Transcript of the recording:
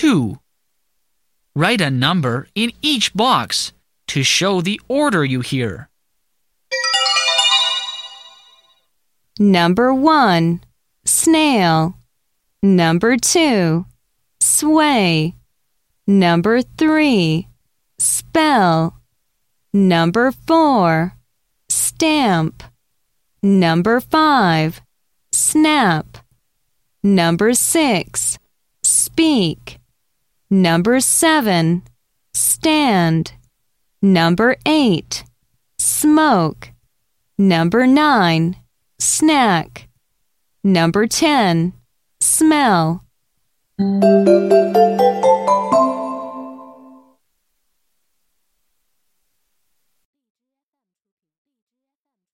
2. Write a number in each box to show the order you hear. Number 1. Snail. Number 2. Sway. Number 3. Spell. Number 4. Stamp. Number 5. Snap. Number 6. Speak. Number 7. Stand. Number 8. Smoke. Number 9. Snack. Number 10. Smell.